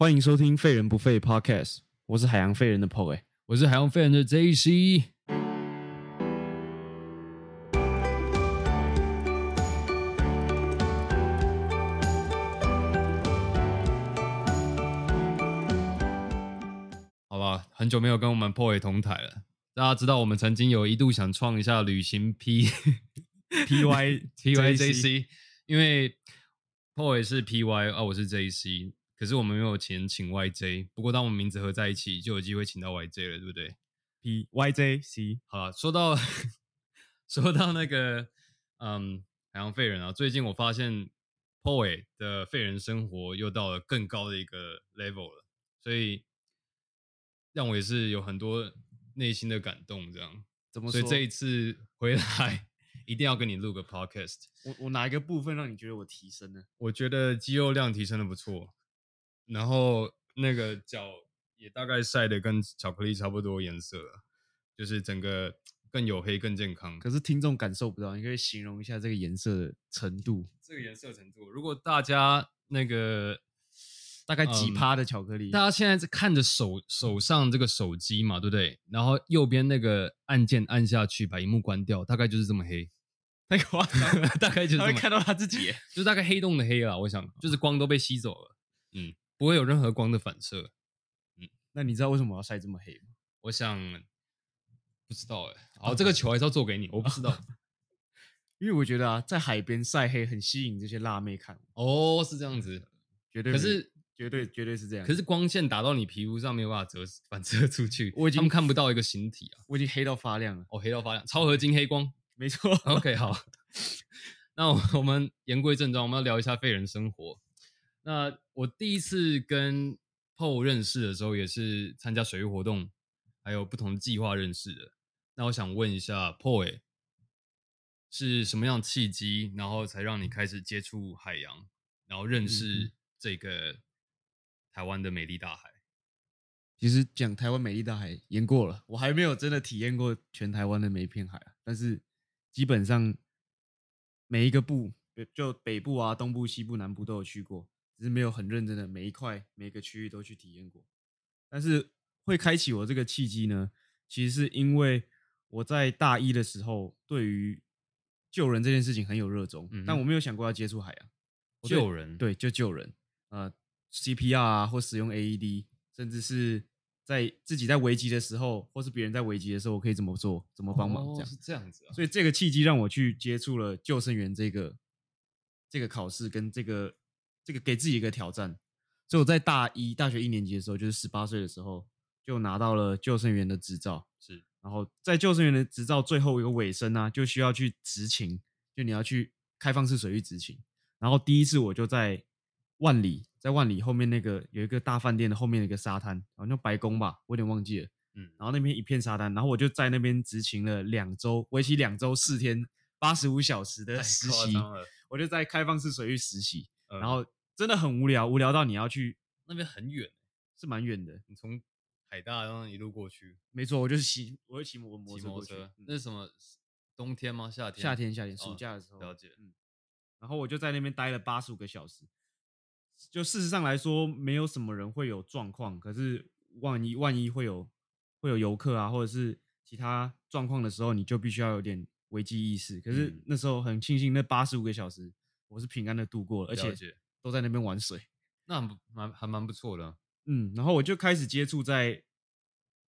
欢迎收听《废人不废》Podcast，我是海洋废人的 Po 哎、我是海洋废人的 JC。好吧，很久没有跟我们 POY 同台了。大家知道，我们曾经有一度想创一下旅行 P PY PYJC，因为 POY 是 PY 啊，我是 JC，可是我们没有钱请 YJ。不过当我们名字合在一起，就有机会请到 YJ 了，对不对？P YJ C 好了，说到 说到那个嗯海洋废人啊，最近我发现 Poe 的废人生活又到了更高的一个 level 了，所以让我也是有很多内心的感动，这样。怎么说？所以这一次回来一定要跟你录个 podcast。我我哪一个部分让你觉得我提升呢？我觉得肌肉量提升的不错，然后那个脚也大概晒的跟巧克力差不多颜色了，就是整个更黝黑、更健康。可是听众感受不到，你可以形容一下这个颜色的程度，这个颜色程度，如果大家那个大概几嗯趴的巧克力？大家现在是看着手手上这个手机嘛，对不对？然后右边那个按键按下去，把荧幕关掉，大概就是这么黑，太夸张了，大概就是他会看到他自己耶。就大概黑洞的黑了。我想就是光都被吸走了，嗯，不会有任何光的反射。嗯那你知道为什么我要晒这么黑吗？我想不知道哎、好，这个球还是要做给你，我不知道。因为我觉得啊，在海边晒黑很吸引这些辣妹看，哦，是这样子，绝对。可是绝对绝对是这样。可是光线打到你皮肤上没有办法折反射出去，我已经他们看不到一个形体啊。我已经黑到发亮了。哦，黑到发亮，超合金黑光。没错，OK，好，那我我们言归正传，我们要聊一下废人生活。那我第一次跟 PO 认识的时候，也是参加水域活动，还有不同的计划认识的。那我想问一下 PO，欸是什么样的契机，然后才让你开始接触海洋，然后认嗯识这个台湾的美丽大海？其实讲台湾美丽大海演过了，我还没有真的体验过全台湾的每一片海啊。但是基本上每一个部，就北部啊、东部、西部、南部都有去过，只是没有很认真的每一块、每一个区域都去体验过。但是会开启我这个契机呢，其实是因为我在大一的时候对于救人这件事情很有热衷，嗯但我没有想过要接触海洋。救人，，对，就救人，呃，CPR 啊，或使用 AED，甚至是在自己在危急的时候，或是别人在危急的时候，我可以怎么做，怎么帮忙这样。哦是这样子啊。所以这个契机让我去接触了救生员这个这个考试跟这个这个给自己一个挑战。所以我在大一大学一年级的时候，就是十八岁的时候，就拿到了救生员的执照。是然后在救生员的执照最后一个尾声啊，就需要去执勤，就你要去开放式水域执勤。然后第一次我就在万里，在万里后面那个有一个大饭店的后面的一个沙滩，好像白宫吧，我有点忘记了。嗯，然后那边一片沙滩，然后我就在那边执勤了两周，为期两周四天，八十五小时的太实习。我就在开放式水域实习，嗯然后真的很无聊，无聊到你要去，那边很远，是蛮远的。你从海大然后一路过去，没错，我就是骑，我会骑摩摩骑托车那是什么？冬天吗？夏天？夏天，夏天，暑哦假的时候，了解嗯，然后我就在那边待了八十五个小时。就事实上来说，没有什么人会有状况，可是万一万一会有会有游客啊，或者是其他状况的时候，你就必须要有点危机意识。可是嗯那时候很庆幸，那八十五个小时我是平安的度过了，而且了解都在那边玩水。那很不蛮还蛮不错的啊。嗯，然后我就开始接触在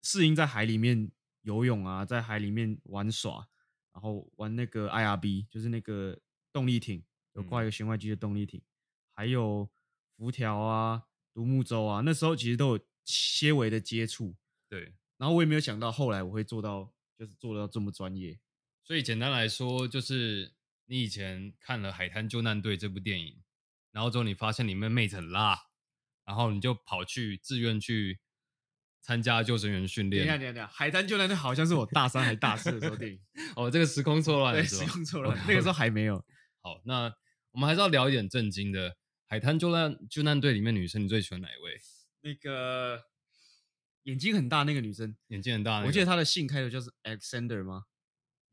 适应在海里面游泳啊，在海里面玩耍，然后玩那个 IRB，就是那个动力艇，有挂一个舷外机的动力艇，还有浮条啊、独木舟啊，那时候其实都有些微的接触，对，然后我也没有想到后来我会做到，就是做到这么专业。所以简单来说，就是你以前看了《海滩救难队》这部电影，然后之后你发现里面妹子很辣，然后你就跑去自愿去参加救生员训等一下，练。等一下，等一下，海滩救难队好像是我大三还大四的时候电影，哦，这个时空错乱对？时空错乱，那个时候还没有。好，那我们还是要聊一点正经的。《海滩救难救难队》里面女生，你最喜欢哪一位？那个眼睛很大那个女生，眼睛很大、那个，我记得她的姓开头就是 Alexander 吗？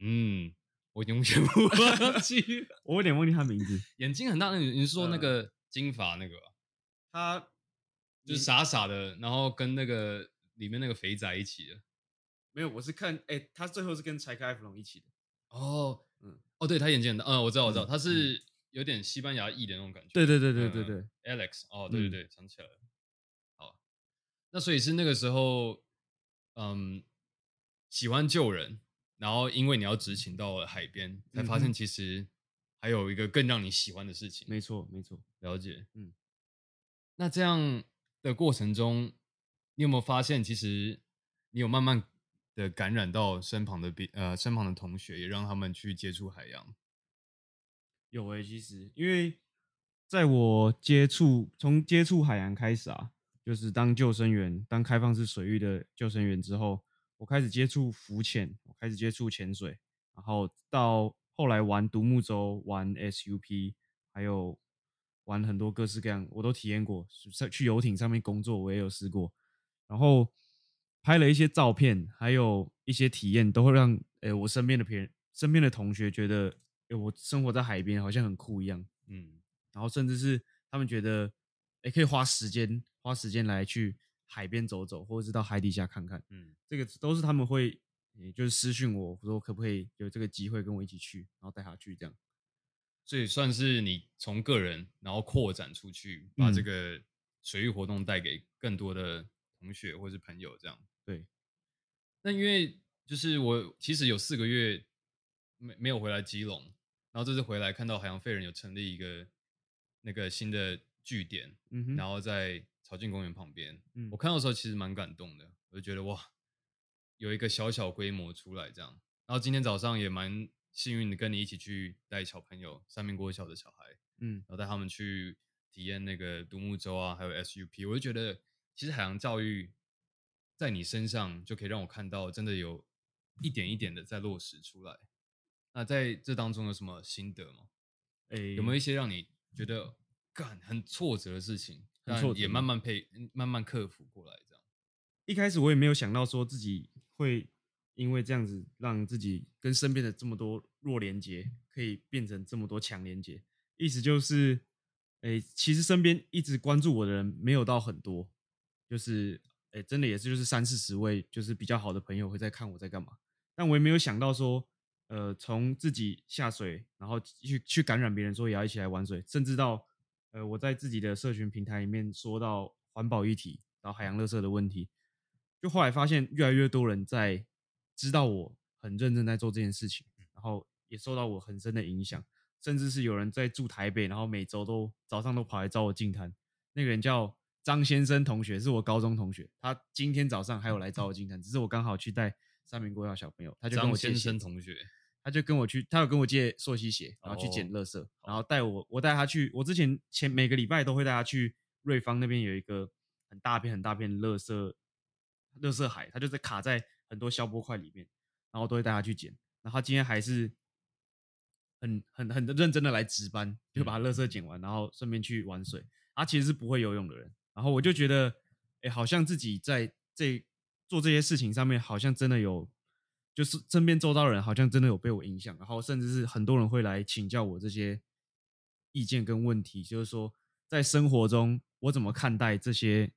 嗯，我永远不忘记 我有点忘记他名字。眼睛很大那个，你是说那呃个金发那个吧？她就是傻傻的，然后跟那个里面那个肥仔一起的。没有，我是看，哎，他最后是跟柴克艾弗隆一起的。哦，嗯，哦，对他眼睛很大，嗯，我知道，我知道，嗯他是有点西班牙裔的那种感觉。对对对对对嗯对，Alex，哦，对对嗯对，想起来了。好，那所以是那个时候，嗯，喜欢救人，然后因为你要执勤到了海边，才发现其实还有一个更让你喜欢的事情。没错没错。了解，嗯，那这样的过程中，你有没有发现，其实你有慢慢的感染到身旁的别呃身旁的同学，也让他们去接触海洋？有诶、其实因为在我接触从接触海洋开始啊，就是当救生员，当开放式水域的救生员之后，我开始接触浮潜，我开始接触潜水，然后到后来玩独木舟、玩 SUP，还有玩很多各式各样，我都体验过。在去游艇上面工作，我也有试过，然后拍了一些照片，还有一些体验，都会让呃我身边的别人、身边的同学觉得，诶我生活在海边好像很酷一样。嗯，然后甚至是他们觉得，哎，可以花时间花时间来去海边走走，或者是到海底下看看，嗯，这个都是他们会，也就是私讯我说可不可以有这个机会跟我一起去，然后带他去这样。所以算是你从个人然后扩展出去，把这嗯个水域活动带给更多的同学或是朋友这样。对，那因为就是我其实有四个月没没有回来基隆，然后这次回来看到海洋废人有成立一个那个新的据点，嗯哼，然后在草径公园旁边，嗯我看到的时候其实蛮感动的，我就觉得哇，有一个小小规模出来这样。然后今天早上也蛮幸运的，跟你一起去带小朋友三名国小的小孩，嗯然后带他们去体验那个独木舟啊，还有 SUP，我就觉得其实海洋教育在你身上就可以让我看到，真的有一点一点的在落实出来。那在这当中有什么心得吗？哎，有没有一些让你觉得干很挫折的事情，但很挫折吗也慢慢配慢慢克服过来这样？一开始我也没有想到说自己会因为这样子让自己跟身边的这么多弱连接可以变成这么多强连接。意思就是，诶、其实身边一直关注我的人没有到很多，就是，诶、真的也是就是三四十位，就是比较好的朋友会在看我在干嘛。但我也没有想到说，呃，从自己下水，然后去去感染别人，说也要一起来玩水，甚至到，呃，我在自己的社群平台里面说到环保议题，然后海洋垃圾的问题，就后来发现越来越多人在知道我很认真在做这件事情，然后也受到我很深的影响，甚至是有人在住台北，然后每周都早上都跑来找我进摊。那个人叫张先生同学，是我高中同学，他今天早上还有来找我进摊，只是我刚好去带三名国小小朋友，他就跟张我张先生同学，他就跟我去，他有跟我借溯溪鞋，然后去捡哦垃圾，然后带我，我带他去。我之前前每个礼拜都会带他去瑞芳那边有一个很大片很大片的垃圾垃圾海，他就在卡在很多消波块里面，然后都会带他去捡。然后他今天还是很很很认真的来值班，就把垃圾捡完，然后顺便去玩水。他其实是不会游泳的人，然后我就觉得，哎，好像自己在这做这些事情上面，好像真的有，就是身边周遭的人好像真的有被我影响，然后甚至是很多人会来请教我这些意见跟问题，就是说在生活中我怎么看待这些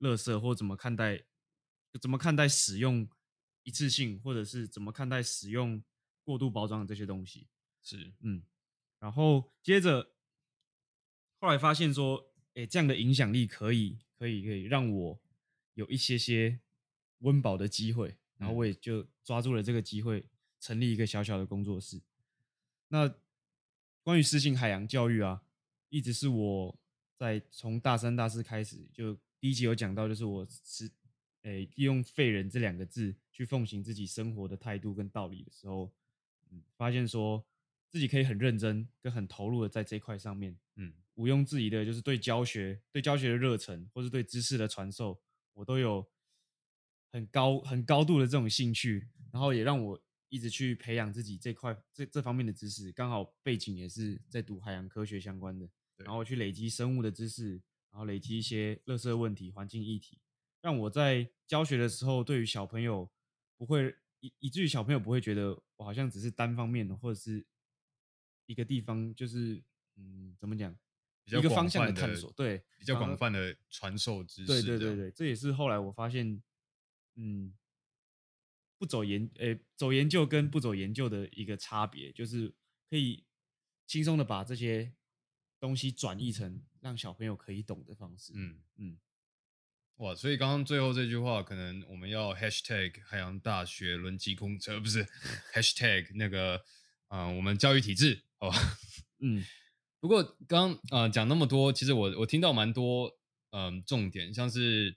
垃圾，或怎么看待怎么看待使用一次性，或者是怎么看待使用过度包装的这些东西。是嗯，然后接着后来发现说，诶，这样的影响力可以可以可以让我有一些些温饱的机会，然后我也就抓住了这个机会，成立一个小小的工作室。那关于私信海洋教育啊，一直是我在从大三、大四开始，就第一集有讲到，就是我是诶利用“废人”这两个字去奉行自己生活的态度跟道理的时候，嗯，发现说自己可以很认真跟很投入的在这一块上面，嗯毋庸置疑的就是对教学、对教学的热忱，或是对知识的传授，我都有很高、很高度的这种兴趣，然后也让我一直去培养自己这块这这方面的知识。刚好背景也是在读海洋科学相关的，然后去累积生物的知识，然后累积一些垃圾问题、环境议题，让我在教学的时候，对于小朋友不会以以至于小朋友不会觉得我好像只是单方面的，或者是一个地方就是嗯怎么讲，比较一个方向的探索，对，比较广泛的传授知识。对对对，对，这也是后来我发现，嗯，不走研呃走研究跟不走研究的一个差别，就是可以轻松的把这些东西转译成让小朋友可以懂的方式。嗯嗯，哇，所以刚刚最后这句话，可能我们要 hashtag 海洋大学轮机空车，不是 hashtag 那个啊、呃我们教育体制哦。嗯不过刚啊讲那么多，其实我我听到蛮多嗯、重点，像是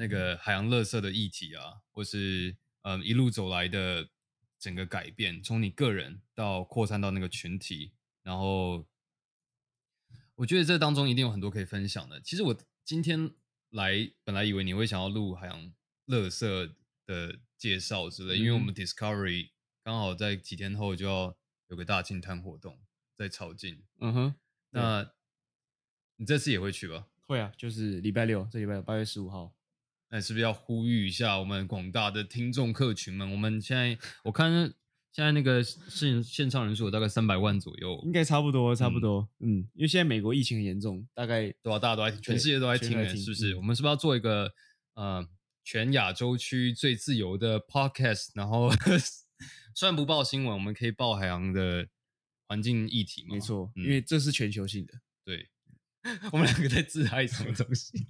那个海洋垃圾的议题啊，或是嗯一路走来的整个改变，从你个人到扩散到那个群体，然后我觉得这当中一定有很多可以分享的。其实我今天来本来以为你会想要录海洋垃圾的介绍之类，因为我们 Discovery 刚好在几天后就要有个大净滩活动在潮境，嗯哼，那你这次也会去吧？会啊，就是礼拜六，这礼拜六八月十五号。那是不是要呼吁一下我们广大的听众客群们？我们现在我看现在那个线线上人数大概三百万左右，应该差不多，差不嗯多。嗯，因为现在美国疫情很严重，大概对啊，大家都在听，全世界都在听是不是？嗯我们是不是要做一个呃全亚洲区最自由的 podcast？然后 虽然不报新闻，我们可以报海洋的环境议题嘛？没错，嗯因为这是全球性的。对，我们两个在自嗨什么东西？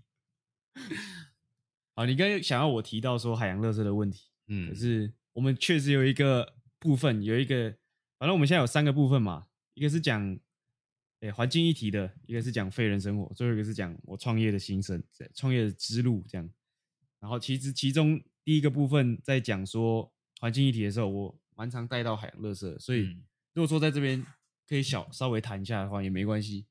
好，你刚才想要我提到说海洋垃圾的问题，嗯可，是我们确实有一个部分，有一个，反正我们现在有三个部分嘛，一个是讲诶环境议题的，一个是讲废人生活，最后一个是讲我创业的心声，创业的之路这样。然后其实其中第一个部分在讲说环境议题的时候，我蛮常带到海洋垃圾，所以嗯如果说在这边可以小稍微谈一下的话也没关系，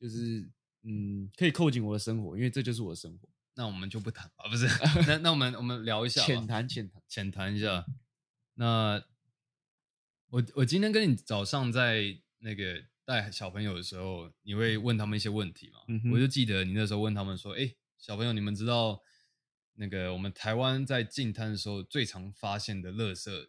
就是嗯可以扣紧我的生活，因为这就是我的生活。那我们就不谈啊，不是？那那我们我们聊一下吧，浅谈浅谈，浅谈一下。那我我今天跟你早上在那个带小朋友的时候，你会问他们一些问题嘛？嗯我就记得你那时候问他们说：“哎、小朋友，你们知道那个我们台湾在进滩的时候最常发现的垃圾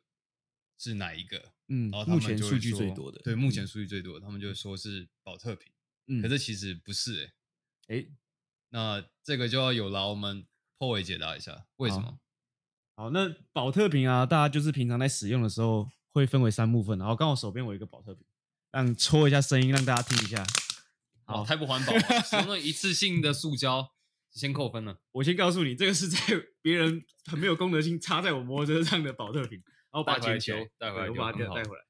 是哪一个？”嗯然后，他目们就数据说最多的，对，目前嗯数据最多的，他们就会说是保特瓶，嗯，可是其实不是哎、哎，那这个就要有劳我们 o 伟解答一下，为什么？好，那保特瓶啊，大家就是平常在使用的时候会分为三部分，然后刚好手边我有一个保特瓶，让戳一下声音，让大家听一下。好，太不环保了，使用那一次性的塑胶，先扣分了。我先告诉你，这个是在 别人很没有公德心插在我摩托车上的保特瓶，然后把它带回来捡起来丢，带回来我把它带回来。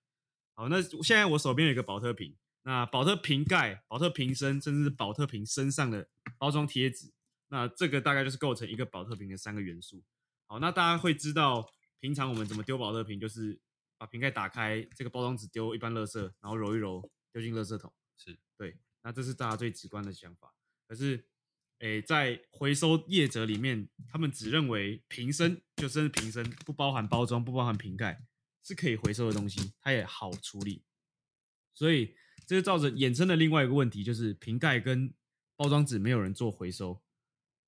好，那现在我手边有一个保特瓶，那保特瓶盖、保特瓶身，甚至是保特瓶身上的包装贴纸，那这个大概就是构成一个保特瓶的三个元素。好，那大家会知道，平常我们怎么丢保特瓶，就是把瓶盖打开，这个包装纸丢一般垃圾，然后揉一揉，丢进垃圾桶。是对，那这是大家最直观的想法。可是，诶，在回收业者里面，他们只认为瓶身就真是瓶身，不包含包装，不包含瓶盖，是可以回收的东西，它也好处理。所以，这就造成衍生的另外一个问题，就是瓶盖跟包装纸没有人做回收。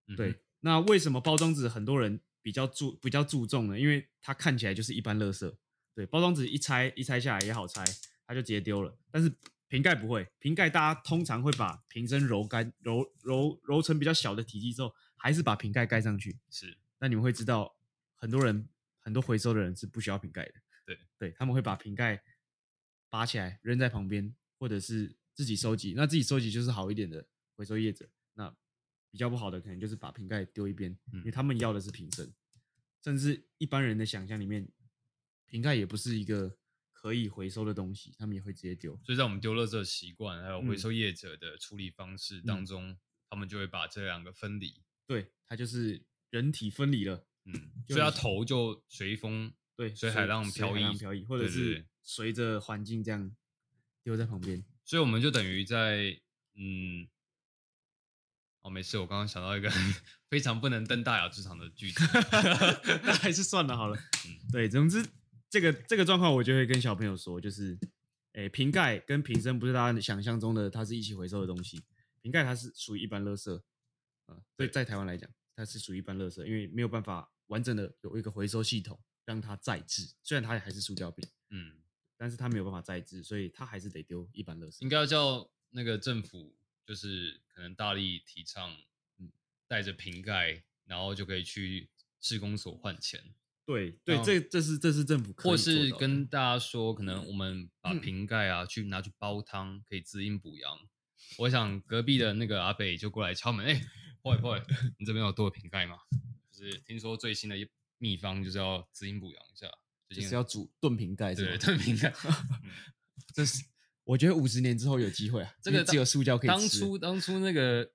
嗯对，那为什么包装纸很多人比较注比较注重呢？因为它看起来就是一般垃圾。对，包装纸一拆一拆下来也好拆，它就直接丢了。但是瓶盖不会，瓶盖大家通常会把瓶身揉干、揉揉揉成比较小的体积之后，还是把瓶盖盖上去。是那你们会知道，很多人很多回收的人是不需要瓶盖的。对对，他们会把瓶盖拔起来扔在旁边，或者是自己收集。那自己收集就是好一点的回收业者，那比较不好的可能就是把瓶盖丢一边，因为嗯他们要的是瓶身。甚至一般人的想象里面，瓶盖也不是一个可以回收的东西，他们也会直接丢。所以在我们丢垃圾的习惯，还有回嗯收业者的处理方式当中，他们就会把这两个分离。对，它就是人体分离了。嗯，就所以它头就随风对，随海浪随漂移，海浪漂移，或者是随着环境这样丢在旁边。所以我们就等于在嗯，哦，没事，我刚刚想到一个 非常不能登大雅之堂的句子，那还是算了好了。嗯对，总之这个这个状况，我就会跟小朋友说，就是，诶，瓶盖跟瓶身不是大家想象中的它是一起回收的东西，瓶盖它是属于一般垃圾，啊、对，在台湾来讲，它是属于一般垃圾，因为没有办法完整的有一个回收系统让它再制，虽然它还是塑胶瓶，嗯，但是他没有办法再制，所以他还是得丢一般垃圾。应该要叫那个政府就是可能大力提倡，嗯，带着瓶盖，然后就可以去市公所换钱，对对，这这是这是政府可以或是跟大家说，可能我们把瓶盖啊去拿去煲汤，可以滋阴补阳。我想隔壁的那个阿北就过来敲门，哎、不会不会，你这边有多的瓶盖吗？就是听说最新的一秘方就是要滋阴补阳一下，就是要煮炖瓶盖对？炖瓶盖。这是我觉得五十年之后有机会啊，这个只有塑胶可以当初当初那个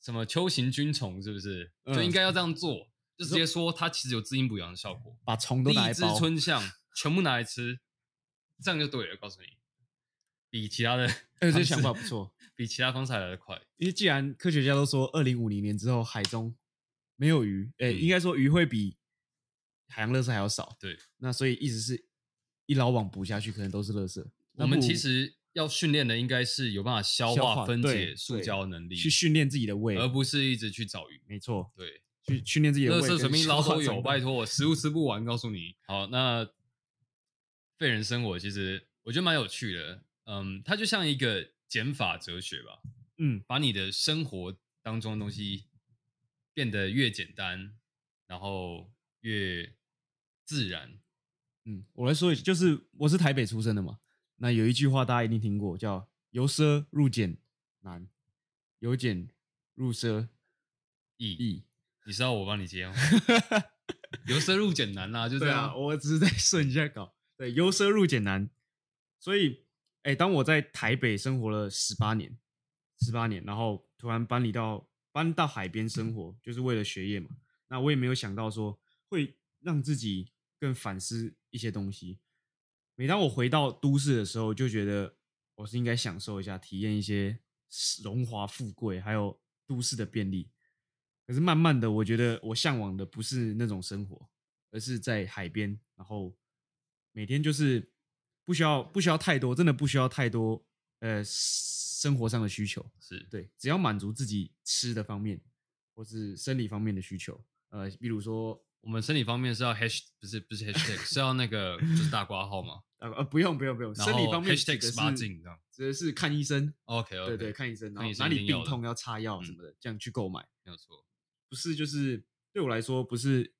什么秋行菌虫是不是、嗯就应该要这样做？就直接说它其实有滋阴补阳的效果，把虫都拿来包，春象全部拿来吃，这样就对了。告诉你，比其他的哎，这方式想法不错。比其他方式还来的快。因为既然科学家都说二零五零年之后海中没有鱼，诶、嗯应该说鱼会比海洋垃圾还要少，对，那所以一直是一捞网捕下去可能都是垃圾。我们其实要训练的应该是有办法消消化分解塑胶能力，去训练自己的胃，而不是一直去找鱼。没错，对，去训练自己的胃。垃圾随便捞都有，拜托，我食物吃不完，告诉你。好，那废人生活其实我觉得蛮有趣的，嗯，它就像一个减法哲学吧，嗯，把你的生活当中的东西变得越简单，然后越自然。嗯，我来说一句，就是我是台北出生的嘛，那有一句话大家一定听过，叫“由奢入俭难，由俭入奢易，易你知道我帮你接吗？由奢入俭难啊，”。就这样。啊，我只是在 顺一下稿。对，由奢入俭难，所以，哎，当我在台北生活了十八年，十八年，然后突然搬离到搬到海边生活，就是为了学业嘛。那我也没有想到说会让自己更反思一些东西。每当我回到都市的时候，就觉得我是应该享受一下，体验一些荣华富贵，还有都市的便利。可是慢慢的，我觉得我向往的不是那种生活，而是在海边，然后每天就是不需要不需要太多，真的不需要太多呃生活上的需求，是对，只要满足自己吃的方面或是生理方面的需求，呃，比如说我们生理方面是要 hash 不是不是 hashtag 是要那个 就是大挂号吗？呃呃不用不用不用，生理方面的十八是禁这样。指的是看医生，OK OK，对对，看医生，然后哪里病痛要擦药嗯什么的，这样去购买。没有错。不是就是对我来说不是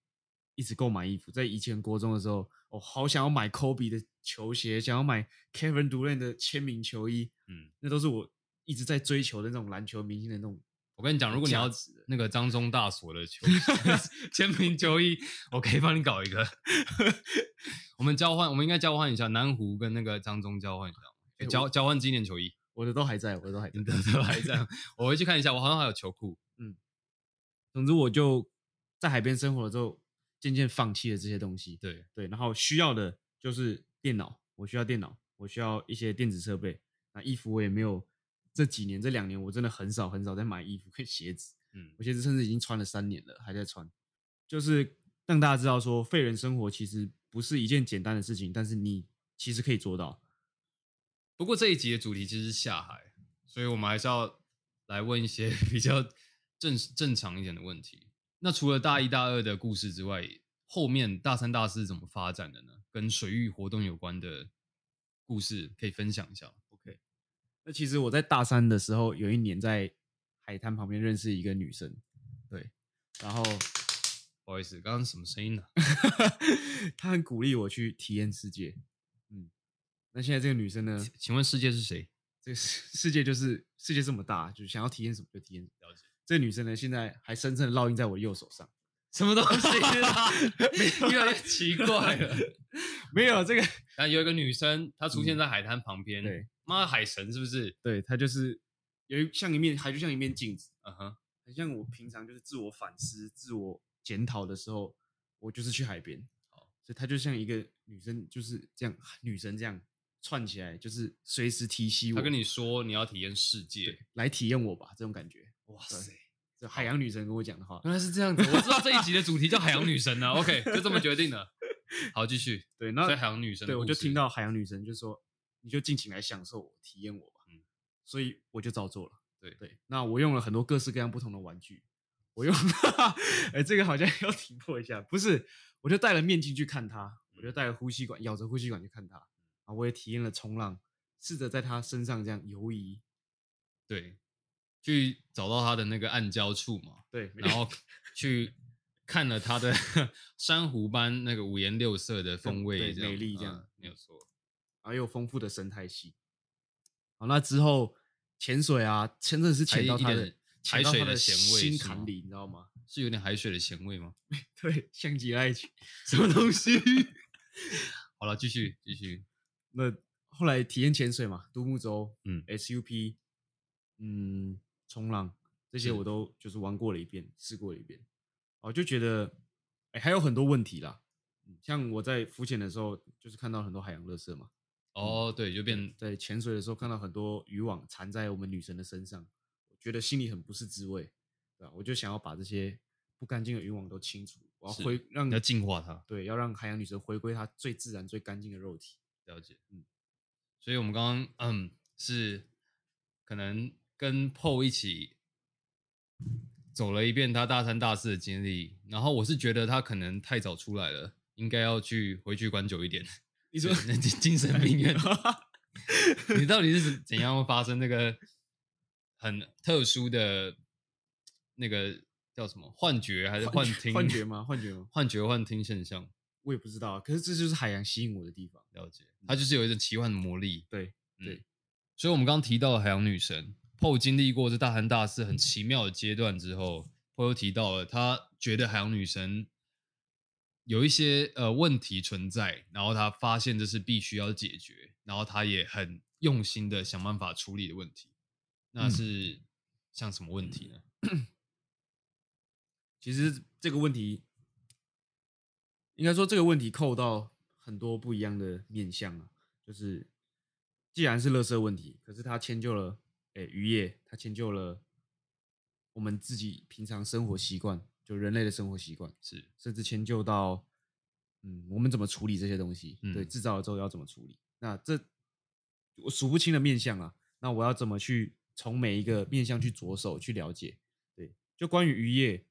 一直购买衣服，在以前国中的时候，我、好想要买 Kobe 的球鞋，想要买 Kevin Durant 的签名球衣，嗯，那都是我一直在追求的那种篮球明星的那种。我跟你讲，如果你要那个张中大所的球签名 球衣，我可以帮你搞一个。我们交换，我们应该交换一下，南湖跟那个张中交换一下，哎交交换纪念球衣。我的都还在，我的都还在 你。的都还在，我回去看一下，我好像还有球裤。嗯总之，我就在海边生活了之后，渐渐放弃了这些东西。对，对，然后需要的就是电脑，我需要电脑，我需要一些电子设备。那衣服我也没有，这几年这两年我真的很少很少在买衣服跟鞋子。嗯我鞋子甚至已经穿了三年了，还在穿。就是让大家知道说，废人生活其实不是一件简单的事情，但是你其实可以做到。不过这一集的主题其实是下海，所以我们还是要来问一些 比较正正常一点的问题。那除了大一、大二的故事之外，后面大三、大四怎么发展的呢？跟水域活动有关的故事可以分享一下吗。那其实我在大三的时候，有一年在海滩旁边认识一个女生，对，然后不好意思，刚刚什么声音呢、她很鼓励我去体验世界。嗯，那现在这个女生呢，请问世界是谁？这个世世界就是世界这么大，就想要体验什么就体验什么。了解。这个女生呢，现在还深深的烙印在我的右手上。什么东西 啦？越来越奇怪了。没有这个，然后有一个女生，她出现在海滩旁边，嗯对，妈海神是不是？对，她就是有一像一面，还就像一面镜子。嗯哼，很像我平常就是自我反思、自我检讨的时候，我就是去海边。好，所以她就像一个女生，就是这样，女神这样串起来，就是随时提醒我。她跟你说你要体验世界对，来体验我吧，这种感觉。哇塞，这海洋女神跟我讲的话。原来是这样子。我知道这一集的主题叫海洋女神呢、OK，就这么决定了。好，继续。对，那海洋女神对我就听到海洋女神就说，你就尽情来享受我，体验我吧。嗯所以我就照做了。对对，那我用了很多各式各样不同的玩具，我用，哎、这个好像要停破一下，不是，我就戴了面镜去看它，我就戴了呼吸管，咬着呼吸管去看它，啊，我也体验了冲浪，试着在它身上这样游移，对，去找到它的那个暗礁处嘛，对，然后 去看了它的 珊瑚般那个五颜六色的风味，美丽这样嗯没有错。还有丰富的生态系。好，那之后潜水啊，真的是潜到它的潜到它的的咸味里，你知道吗？是有点海水的咸味吗？对，像极了爱情，什么东西？好了，继续继续。那后来体验潜水嘛，独木舟，嗯，SUP，嗯，冲浪这些我都就是玩过了一遍，试过了一遍，哦，就觉得，哎、还有很多问题啦。嗯像我在浮潜的时候，就是看到很多海洋垃圾嘛，哦，对，就变在潜水的时候看到很多渔网缠在我们女神的身上，我觉得心里很不是滋味，对吧？我就想要把这些不干净的渔网都清除，我要是回让要净化它。对，要让海洋女神回归她最自然、最干净的肉体。了解，嗯嗯，所以我们刚刚嗯是可能跟 PO 一起走了一遍他大三大四的经历，然后我是觉得他可能太早出来了，应该要去回去关久一点。你说那精精神病院，你到底是怎样发生那个很特殊的那个叫什么幻觉还是幻听？幻觉吗？幻觉吗？幻觉幻听现象，我也不知道啊。可是这就是海洋吸引我的地方。了解，它就是有一种奇幻的魔力。对，嗯对所以我们刚刚提到的海洋女神 PO 经历过这大三大四很奇妙的阶段之后，PO 又提到了他觉得海洋女神有一些呃问题存在，然后他发现这是必须要解决，然后他也很用心的想办法处理的问题。那嗯是像什么问题呢？其实这个问题，应该说这个问题扣到很多不一样的面向啊。就是既然是垃圾问题，可是它迁就了哎渔业，它迁就了我们自己平常生活习惯，就人类的生活习惯。是甚至迁就到，嗯，我们怎么处理这些东西？对，嗯制造了之后要怎么处理？那这我数不清的面相啊，那我要怎么去从每一个面相去着手去了解？对，就关于渔业，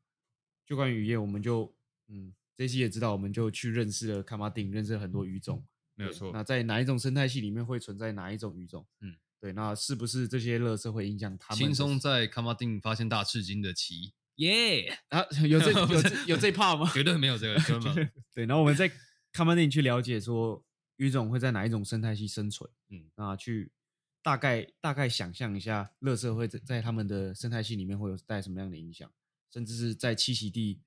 就关于渔业，我们就嗯，这期也知道，我们就去认识了卡马丁，认识了很多鱼种，对没有错那在哪一种生态系里面会存在哪一种鱼种？嗯，对，那是不是这些垃圾会影响他们的？轻松在卡马丁发现大赤金的奇，耶、啊，有这 有这有这 part 吗？绝对没有这个，绝对然后我们在 commoning 去了解说鱼种会在哪一种生态系生存，嗯，那去大概大概想象一下，乐色会在在他们的生态系里面会有带什么样的影响，甚至是在栖息地，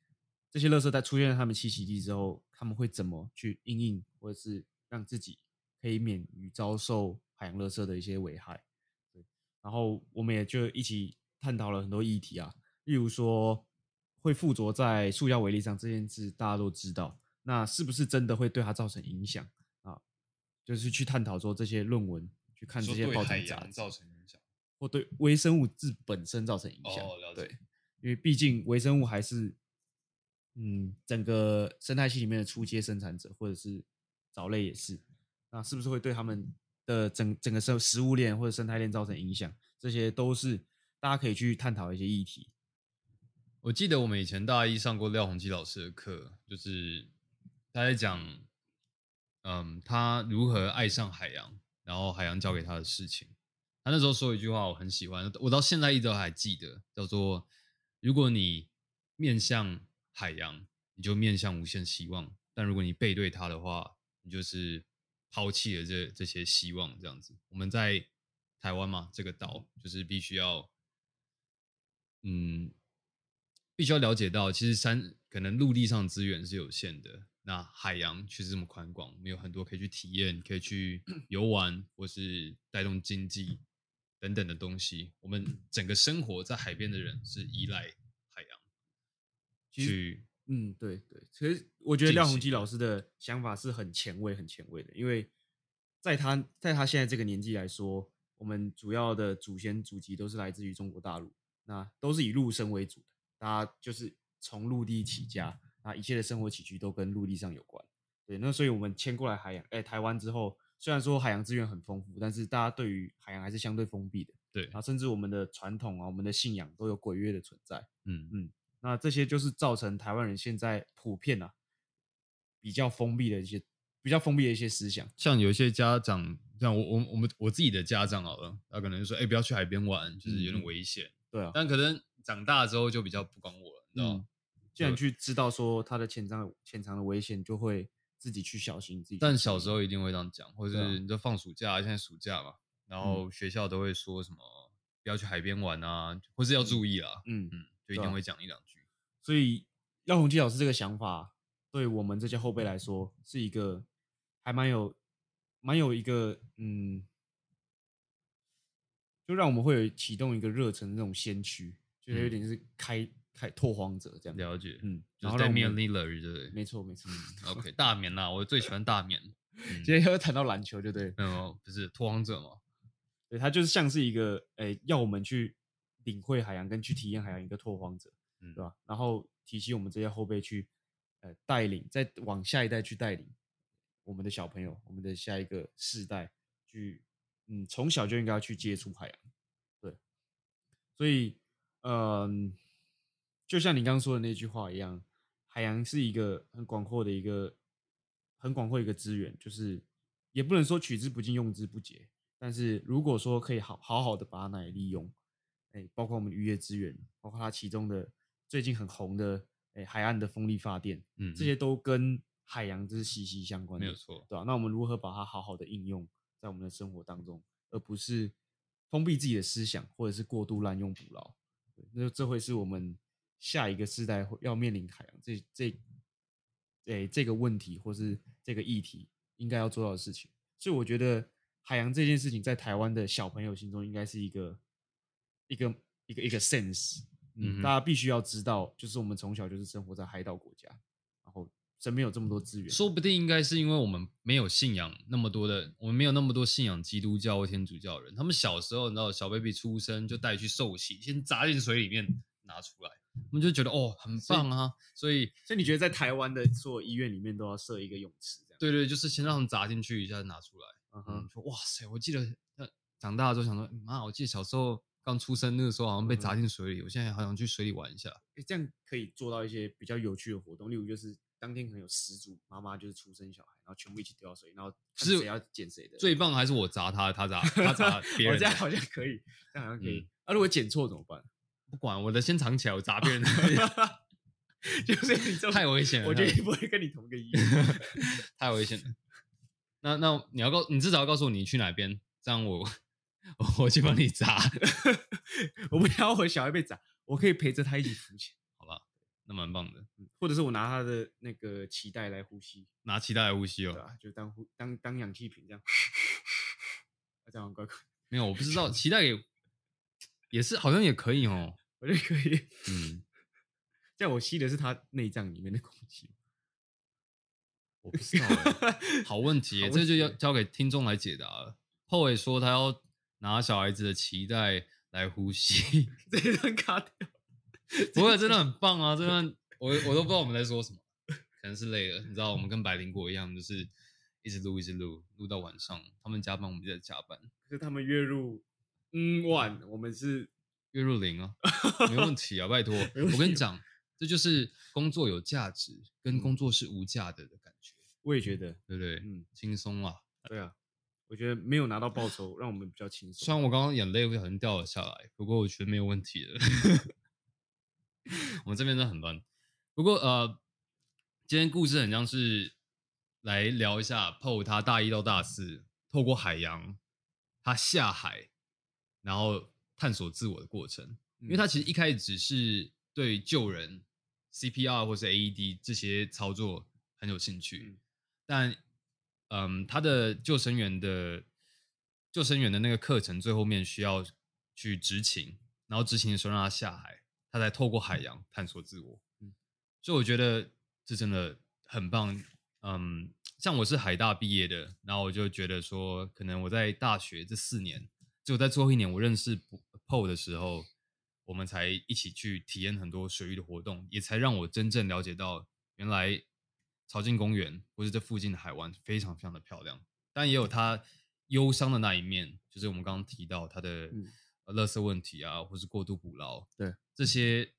这些乐色在出现在他们栖息地之后，他们会怎么去应应，或者是让自己可以免于遭受海洋乐色的一些危害。对，然后我们也就一起探讨了很多议题啊，例如说会附着在塑胶微粒上这件事，大家都知道，那是不是真的会对它造成影响啊？就是去探讨说这些论文，去看这些报章杂志造成影响。或对微生物质本身造成影响。哦了解对，因为毕竟微生物还是嗯整个生态系里面的初阶生产者，或者是藻类也是。那是不是会对他们的整整个生食物链或者生态链造成影响？这些都是大家可以去探讨一些议题。我记得我们以前大一上过廖鸿基老师的课，就是他在讲，嗯，他如何爱上海洋，然后海洋教给他的事情。他那时候说一句话我很喜欢，我到现在一直都还记得，叫做：如果你面向海洋，你就面向无限希望；但如果你背对它的话，你就是抛弃了这这些希望。这样子，我们在台湾嘛，这个岛就是必须要，嗯，必须要了解到，其实山可能陆地上资源是有限的，那海洋却是这么宽广，我们有很多可以去体验，可以去 游玩，或是带动经济等等的东西。我们整个生活在海边的人是依赖海洋去，嗯，对对，其实我觉得廖鸿基老师的想法是很前卫、很前卫的，因为在他在他现在这个年纪来说，我们主要的祖先祖籍都是来自于中国大陆，那都是以陆生为主的，大家就是从陆地起家，那一切的生活起居都跟陆地上有关。对，那所以我们迁过来海洋，哎，台湾之后，虽然说海洋资源很丰富，但是大家对于海洋还是相对封闭的，对然，后甚至我们的传统啊、我们的信仰都有鬼约的存在。嗯嗯那这些就是造成台湾人现在普遍啊比较封闭的一些比较封闭的一些思想。像有一些家长，像我我我们我自己的家长好了，他可能就说，哎、不要去海边玩，就是有点危险。对啊，但可能长大之后就比较不管我了，你知道既然去知道说他的潜藏潜藏的危险，就会自己去小心自己。但小时候一定会这样讲，或者是你就放暑假，现在暑假嘛，然后学校都会说什么不要去海边玩啊，或是要注意啊，嗯，嗯，就一定会讲一两句。所以廖鸿基老师这个想法，对我们这些后辈来说，是一个还蛮有蛮有一个嗯，就让我们会有启动一个热忱的那种先驱，就是有嗯点是开开拓荒者这样。了解，嗯，就然后让我们 Lillard 对不对？没错没错。OK，大棉啦，我最喜欢大棉。嗯今天要谈到篮球，对不对？没有，不是拓荒者嘛？对，他就是像是一个诶、要我们去领会海洋跟去体验海洋一个拓荒者，嗯对吧？然后提醒我们这些后辈去呃带领，再往下一代去带领我们的小朋友，我们的下一个世代去，嗯，从小就应该要去接触海洋，对，所以，嗯、就像你刚刚说的那句话一样，海洋是一个很广阔的一个很广阔一个资源，就是也不能说取之不尽，用之不竭。但是如果说可以好好好的把它拿来利用，哎，包括我们渔业资源，包括它其中的最近很红的哎海岸的风力发电，嗯，这些都跟海洋这是息息相关的，没有错。对吧、那我们如何把它好好的应用在我们的生活当中，而不是封闭自己的思想，或者是过度滥用捕捞？对，那这会是我们下一个世代会要面临海洋这这诶这个问题，或是这个议题应该要做到的事情。所以我觉得海洋这件事情在台湾的小朋友心中应该是一个一个一个一个 sense，嗯，嗯大家必须要知道，就是我们从小就是生活在海岛国家，身边有这么多资源，说不定应该是因为我们没有信仰那么多的，我们没有那么多信仰基督教或天主教的人。他们小时候，你知道，小 baby 出生就带去受洗，先砸进水里面拿出来，我们就觉得哦，很棒啊。所以，所以你觉得在台湾的所有医院里面都要设一个泳池，这样？对对，就是先让他们砸进去一下，拿出来。嗯哼嗯，，说哇塞，我记得那长大之后想说，妈，我记得小时候刚出生那个时候好像被砸进水里，我现在好想去水里玩一下。哎这样可以做到一些比较有趣的活动，例如就是当天可能有十组妈妈就是出生小孩，然后全部一起丢到水，然后是谁要捡谁的。最棒还是我砸他，他砸 他砸别人这样好像可以，这样好像可以嗯。啊，如果捡错怎么办？不管我的先藏起来，我砸别人的。就是你这太危险了我觉得太不会跟你同个医院。太危险了。那那你要告，你至少要告诉我你去哪边，这样我我去帮你砸，我不要我小孩被砸，我可以陪着他一起浮潜？那蛮棒的，嗯或者是我拿他的那个脐带来呼吸，拿脐带来呼吸哦。就当呼当当氧气瓶这样，啊这样很怪怪，没有，我不知道脐带也也是好像也可以哦。我觉得可以。嗯，这样我吸的是他内脏里面的空气。我不知道欸，好问题耶，好问这就要题交给听众来解答了。后伟说他要拿小孩子的脐带来呼吸，这一段卡掉。不过真的很棒啊！真的我我都不知道我们在说什么，可能是累了。你知道，我们跟百灵果一样，就是一直录一直录，录到晚上。他们加班，我们就在加班，可是他们月入嗯万，我们是月入零啊，没问题啊，拜托。我跟你讲，这就是工作有价值跟工作是无价的的感觉，我也觉得，对不对？嗯，轻松啊。对啊，我觉得没有拿到报酬，让我们比较轻松。虽然我刚刚眼泪不小心掉了下来，不过我觉得没有问题的。我们这边真的很乱。不过呃，今天故事很像是来聊一下 PO 他大一到大四透过海洋，他下海，然后探索自我的过程。因为他其实一开始只是对救人、CPR 或是 AED 这些操作很有兴趣，嗯但嗯，他的救生员的救生员的那个课程最后面需要去执勤，然后执勤的时候让他下海，他才透过海洋探索自我。嗯所以我觉得这真的很棒。嗯，像我是海大毕业的，然后我就觉得说，可能我在大学这四年，只有在最后一年我认识 PO 的时候，我们才一起去体验很多水域的活动，也才让我真正了解到，原来潮境公园或是这附近的海湾非常非常的漂亮，但也有它忧伤的那一面，就是我们刚刚提到它的嗯呃垃圾问题啊，或是过度捕捞，对这些，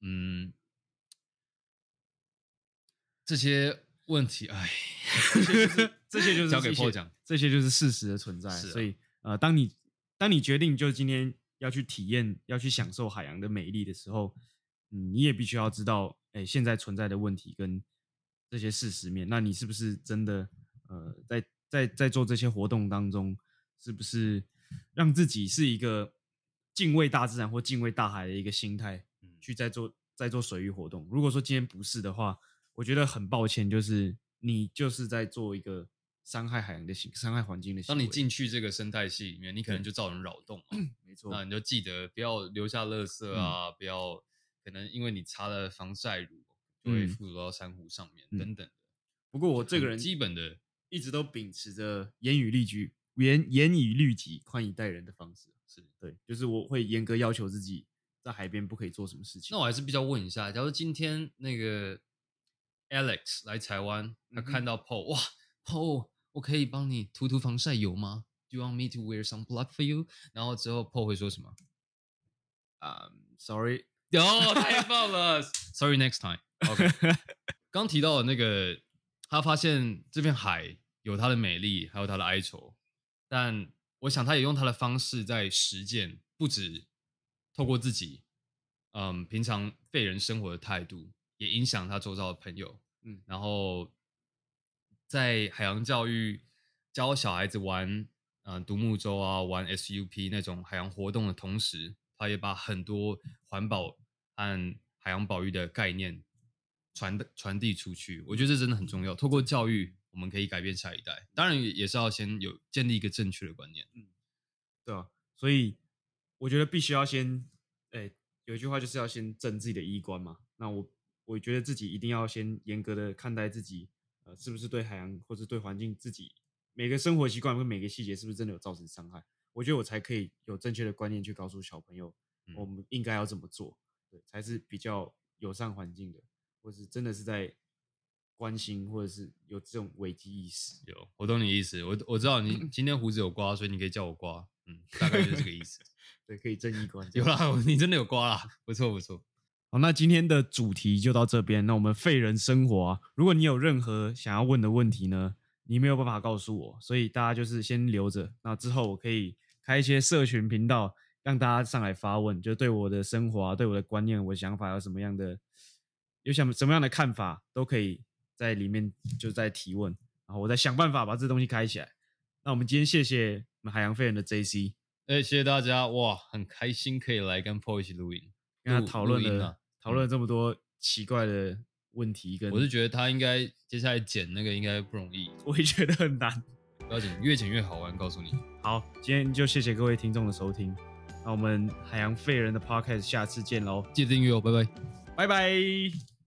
嗯，这些问题，哎，这些就是交给一些 Paul 讲，这些就是事实的存在。是啊所以呃，当你当你决定就今天要去体验、要去享受海洋的美丽的时候，嗯，你也必须要知道，哎，现在存在的问题跟这些事实面。那你是不是真的呃，在在在做这些活动当中，是不是让自己是一个敬畏大自然或敬畏大海的一个心态，嗯去在做在做水域活动？如果说今天不是的话，我觉得很抱歉，就是你就是在做一个伤害海洋的行、伤害环境的行为。当你进去这个生态系里面，你可能就造成扰动嘛。没错，那你就记得不要留下垃圾啊，不要可能因为你擦了防晒乳，就会嗯附着到珊瑚上面、嗯等等的。不过我这个很人基本的一直都秉持着严以律己、严严以律己、宽以待人的方式。是。对，就是我会严格要求自己在海边不可以做什么事情。那我还是比较问一下，假如今天那个 Alex 来台湾，他看到 Paul，、哇，Paul，我可以帮你涂涂防晒油吗？Do you want me to wear some blood for you？然后之后 Paul 会说什么？啊、s o r r y 哦，太棒了！Sorry, next time. OK。刚提到的那个，他发现这片海有它的美丽，还有它的哀愁，但我想他也用他的方式在实践，不止透过自己，嗯，平常废人生活的态度，也影响他周遭的朋友，嗯然后在海洋教育教小孩子玩，嗯、独木舟啊，玩 SUP 那种海洋活动的同时，他也把很多环保和海洋保育的概念传的传递出去。我觉得这真的很重要。透过教育，我们可以改变下一代。当然，也也是要先有建立一个正确的观念。嗯对啊，所以我觉得必须要先，哎、有一句话就是要先正自己的衣冠嘛。那我我觉得自己一定要先严格的看待自己，呃，是不是对海洋或者对环境自己每个生活习惯跟每个细节是不是真的有造成伤害？我觉得我才可以有正确的观念去告诉小朋友，嗯我们应该要怎么做，对，才是比较友善环境的，或是真的是在关心或者是有这种危机意识。有，我懂你意思。我我知道你 今天胡子有刮，所以你可以叫我刮。嗯，大概就是这个意思。对，可以正义观。有啦，你真的有刮啦，不错不错。好，那今天的主题就到这边。那我们废人生活啊，如果你有任何想要问的问题呢，你没有办法告诉我，所以大家就是先留着。那之后我可以开一些社群频道，让大家上来发问，就对我的生活啊，对我的观念、我的想法有什么样的，有想什么样的看法，都可以在里面就在提问，然后我再想办法把这东西开起来。那我们今天谢谢我们海洋废人的 J C，哎、谢谢大家，哇，很开心可以来跟 Paul 一起录音，跟他录讨论了、录音啊讨论了这么多奇怪的问题跟，我是觉得他应该接下来剪那个应该不容易，我也觉得很难。不要紧，越剪越好玩。告诉你，好，今天就谢谢各位听众的收听，那我们海洋废人的 Podcast 下次见喽，记得订阅哦，拜拜。拜拜。